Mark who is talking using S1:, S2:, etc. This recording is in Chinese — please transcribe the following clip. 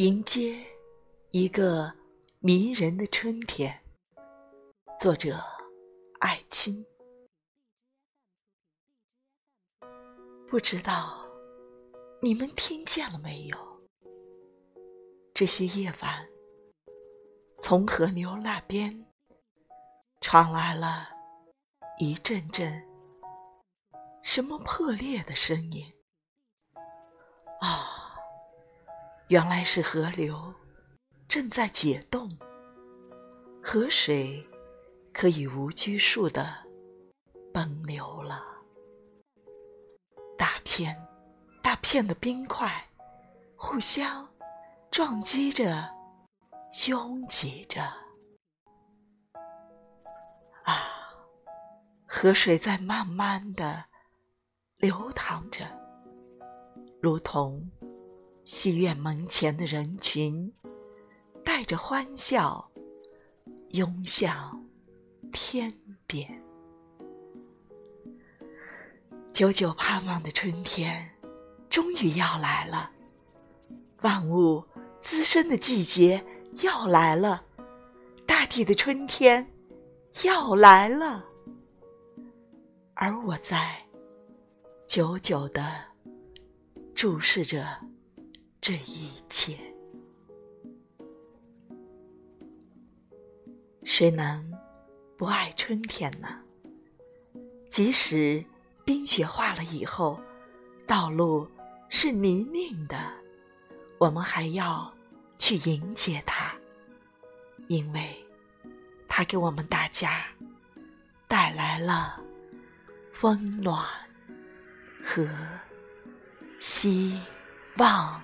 S1: 迎接一个迷人的春天。作者：艾青。不知道你们听见了没有？这些夜晚，从河流那边传来了一阵阵什么破裂的声音。原来是河流正在解冻，河水可以无拘束的奔流了。大片大片的冰块互相撞击着，拥挤着。啊，河水在慢慢的流淌着，如同……戏院门前的人群，带着欢笑，拥向天边。久久盼望的春天，终于要来了。万物滋生的季节要来了，大地的春天要来了。而我在久久的注视着。这一切，谁能不爱春天呢？即使冰雪化了以后，道路是泥泞的，我们还要去迎接它，因为它给我们大家带来了温暖和希望。